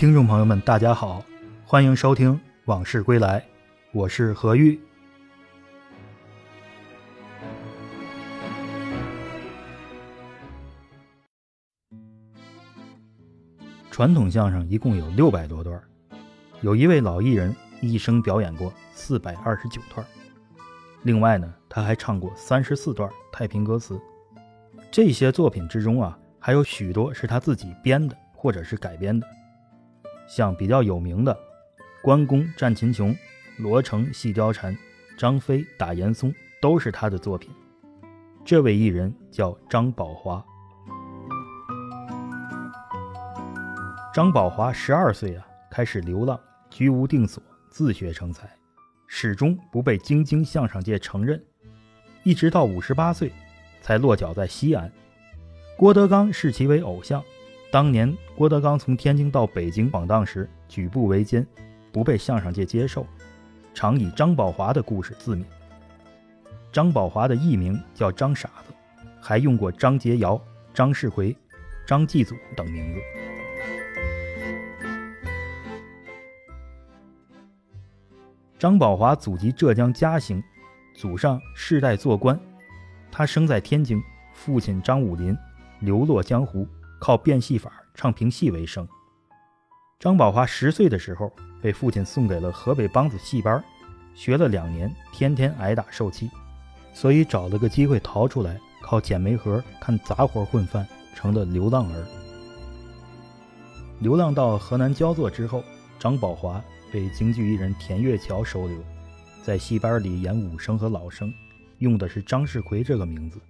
听众朋友们，大家好，欢迎收听《往事归来》，我是何玉。传统相声一共有六百多段，有一位老艺人一生表演过四百二十九段，另外呢，他还唱过三十四段太平歌词。这些作品之中啊，还有许多是他自己编的或者是改编的。像比较有名的《关公战秦琼》《罗成戏貂蝉》《张飞打严嵩》都是他的作品。这位艺人叫张宝华。张宝华十二岁啊，开始流浪，居无定所，自学成才，始终不被京津相声界承认，一直到五十八岁，才落脚在西安。郭德纲视其为偶像。当年郭德纲从天津到北京闯荡时，举步维艰，不被相声界接受，常以张宝华的故事自勉。张宝华的艺名叫张傻子，还用过张杰尧、张世奎、张继祖等名字。张宝华祖籍浙江嘉兴，祖上世代做官，他生在天津，父亲张武林流落江湖。靠变戏法唱评戏为生。张宝华十岁的时候被父亲送给了河北梆子戏班，学了两年，天天挨打受气，所以找了个机会逃出来，靠捡煤盒、看杂活混饭，成了流浪儿。流浪到河南焦作之后，张宝华被京剧艺人田月桥收留，在戏班里演武生和老生，用的是张世奎这个名字。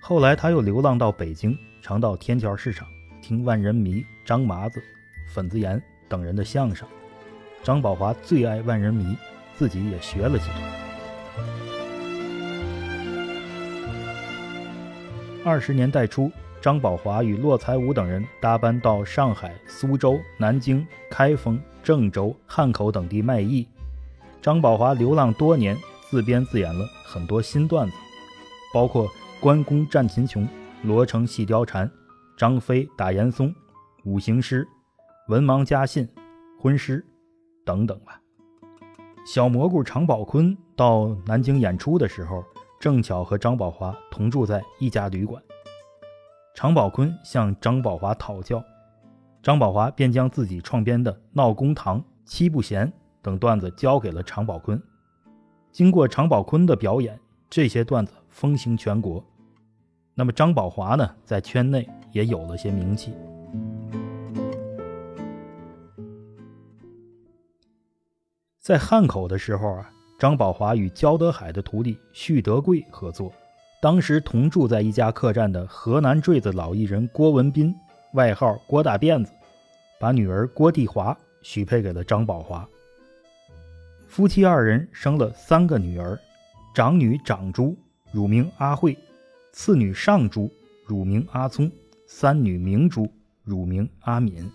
后来他又流浪到北京。常到天桥市场听万人迷张麻子、粉子岩等人的相声。张宝华最爱万人迷，自己也学了几段。二十年代初，张宝华与骆才武等人搭班到上海、苏州、南京、开封、郑州、汉口等地卖艺。张宝华流浪多年，自编自演了很多新段子，包括《关公战秦琼》。罗成戏貂蝉，张飞打严嵩，五行诗，文盲家信，婚诗等等吧。小蘑菇常宝坤到南京演出的时候，正巧和张宝华同住在一家旅馆。常宝坤向张宝华讨教，张宝华便将自己创编的《闹公堂》《七不贤》等段子交给了常宝坤。经过常宝坤的表演，这些段子风行全国。那么张宝华呢，在圈内也有了些名气。在汉口的时候啊，张宝华与焦德海的徒弟徐德贵合作，当时同住在一家客栈的河南坠子老艺人郭文斌，外号郭大辫子，把女儿郭丽华许配给了张宝华。夫妻二人生了三个女儿，长女长珠，乳名阿慧。次女上珠，乳名阿聪；三女明珠，乳名阿敏。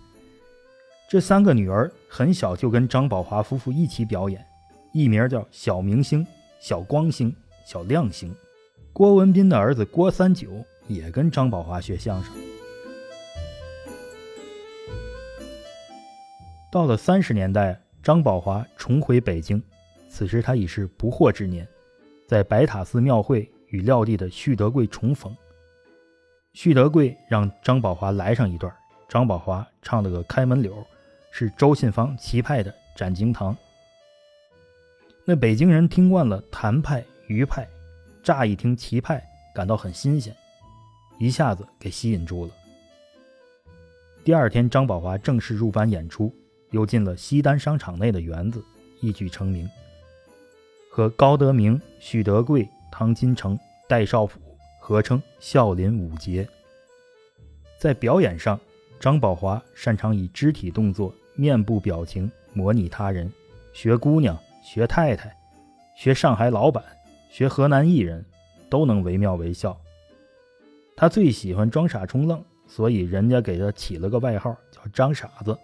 这三个女儿很小就跟张宝华夫妇一起表演，艺名叫小明星、小光星、小亮星。郭文斌的儿子郭三九也跟张宝华学相声。到了三十年代，张宝华重回北京，此时他已是不惑之年，在白塔寺庙会。与撂地的徐德贵重逢，徐德贵让张宝华来上一段，张宝华唱了个开门柳，是周信芳齐派的《斩惊堂》。那北京人听惯了谭派、余派，乍一听齐派，感到很新鲜，一下子给吸引住了。第二天，张宝华正式入班演出，又进了西单商场内的园子，一举成名，和高德明、徐德贵。汤金城、戴少甫合称孝林五杰。在表演上，张宝华擅长以肢体动作、面部表情模拟他人，学姑娘、学太太、学上海老板、学河南艺人，都能惟妙惟肖。他最喜欢装傻充愣，所以人家给他起了个外号叫“张傻子”。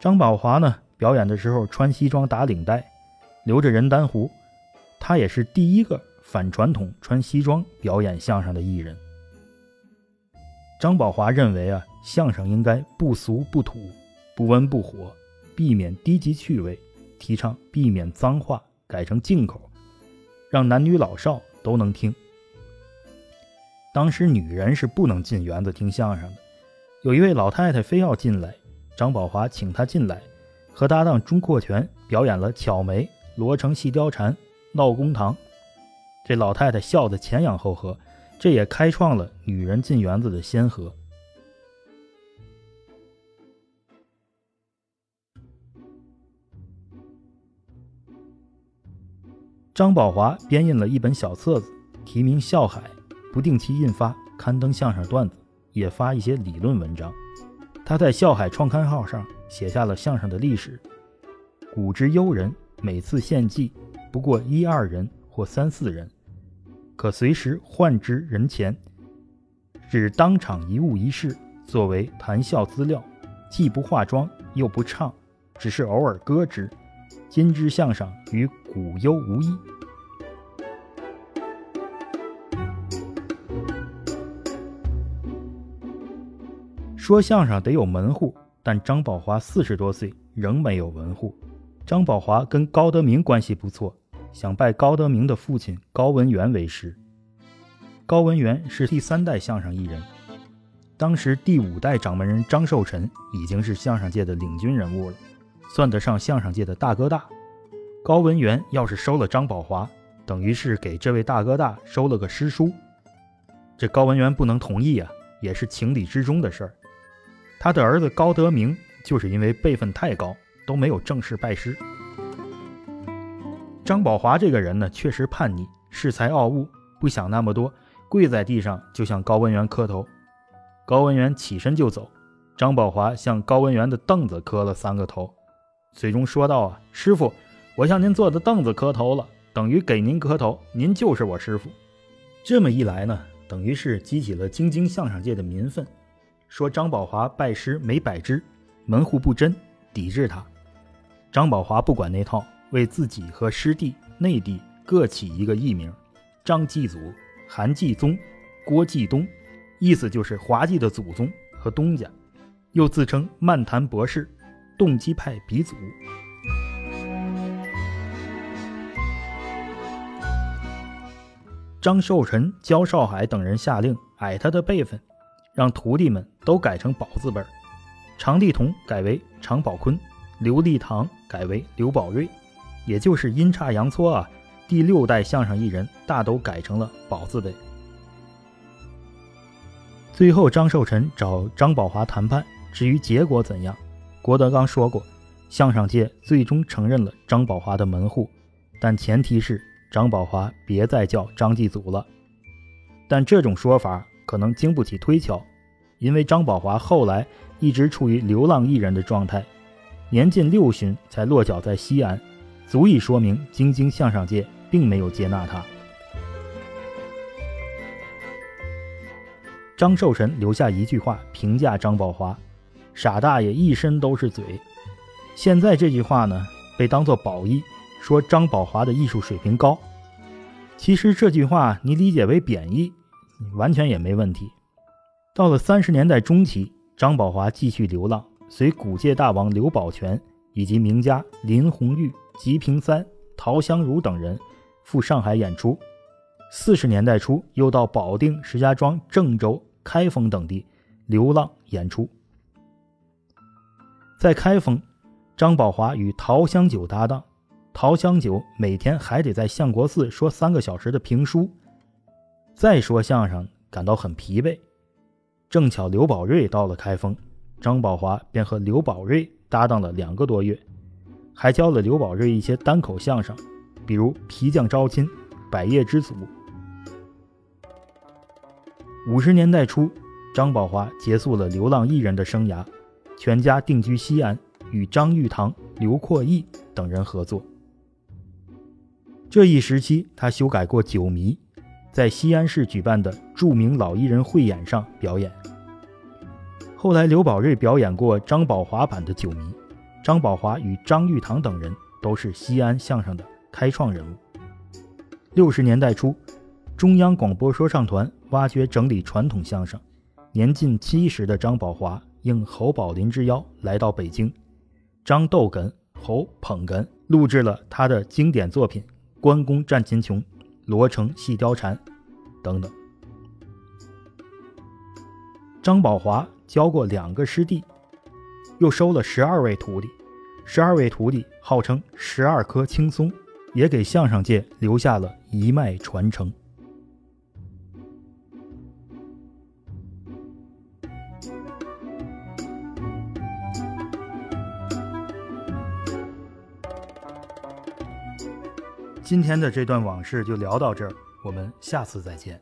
张宝华呢，表演的时候穿西装打领带，留着人丹胡。他也是第一个反传统穿西装表演相声的艺人。张宝华认为啊，相声应该不俗不土，不温不火，避免低级趣味，提倡避免脏话，改成进口，让男女老少都能听。当时女人是不能进园子听相声的，有一位老太太非要进来，张宝华请她进来，和搭档钟阔泉表演了巧梅、罗成戏貂蝉、闹公堂，这老太太笑得前仰后合，这也开创了女人进园子的先河。张宝华编印了一本小册子，题名《笑海》。不定期印发刊登相声段子，也发一些理论文章。他在笑海创刊号上写下了相声的历史。古之幽人，每次献计不过一二人或三四人，可随时换之人前，只当场一物一事作为谈笑资料，既不化妆又不唱，只是偶尔歌之。今之相声与古幽无异。说相声得有门户，但张宝华四十多岁仍没有门户。张宝华跟高德明关系不错，想拜高德明的父亲高文元为师。高文元是第三代相声艺人，当时第五代掌门人张寿臣已经是相声界的领军人物了，算得上相声界的大哥大。高文元要是收了张宝华，等于是给这位大哥大收了个师叔。这高文元不能同意啊，也是情理之中的事儿。他的儿子高德明就是因为辈分太高，都没有正式拜师。张宝华这个人呢，确实叛逆，恃才傲物，不想那么多，跪在地上就向高文元磕头。高文元起身就走，张宝华向高文元的凳子磕了三个头，最终说道：“啊，师傅，我向您坐的凳子磕头了，等于给您磕头，您就是我师傅。”这么一来呢，等于是激起了京津相声界的民愤。说张宝华拜师没拜知，门户不真，抵制他。张宝华不管那套，为自己和师弟、内地各起一个艺名：张继祖、韩继宗、郭继东，意思就是滑稽的祖宗和东家。又自称漫谈博士、动机派鼻祖。张寿臣、焦少海等人下令矮他的辈分。让徒弟们都改成宝字辈，常地同改为常宝坤，刘立堂改为刘宝瑞，也就是阴差阳错啊，第六代相声艺人大都改成了宝字辈。最后，张寿臣找张宝华谈判，至于结果怎样，郭德纲说过，相声界最终承认了张宝华的门户，但前提是张宝华别再叫张继祖了。但这种说法。可能经不起推敲，因为张宝华后来一直处于流浪艺人的状态，年近六旬才落脚在西安，足以说明京津相声界并没有接纳他。张寿臣留下一句话评价张宝华：“傻大爷一身都是嘴。”现在这句话呢，被当作褒义，说张宝华的艺术水平高。其实这句话你理解为贬义。完全也没问题。到了三十年代中期，张宝华继续流浪，随古界大王刘宝全以及名家林红玉、吉平三、陶香如等人赴上海演出。四十年代初，又到保定、石家庄、郑州、开封等地流浪演出。在开封，张宝华与陶香九搭档，陶香九每天还得在相国寺说三个小时的评书。再说相声，感到很疲惫。正巧刘宝瑞到了开封，张宝华便和刘宝瑞搭档了两个多月，还教了刘宝瑞一些单口相声，比如《皮匠招亲》《百业之祖》。五十年代初，张宝华结束了流浪艺人的生涯，全家定居西安，与张玉堂、刘阔义等人合作。这一时期，他修改过《酒迷》。在西安市举办的著名老艺人汇演上表演。后来，刘宝瑞表演过张宝华版的《酒迷》，张宝华与张玉堂等人都是西安相声的开创人物。六十年代初，中央广播说唱团挖掘整理传统相声，年近七十的张宝华应侯宝林之邀来到北京，张逗哏、侯捧哏录制了他的经典作品《关公战秦琼》《罗成戏貂蝉》等等。张宝华教过两个师弟，又收了十二位徒弟，十二位徒弟号称“十二棵青松”，也给相声界留下了一脉传承。今天的这段往事就聊到这儿，我们下次再见。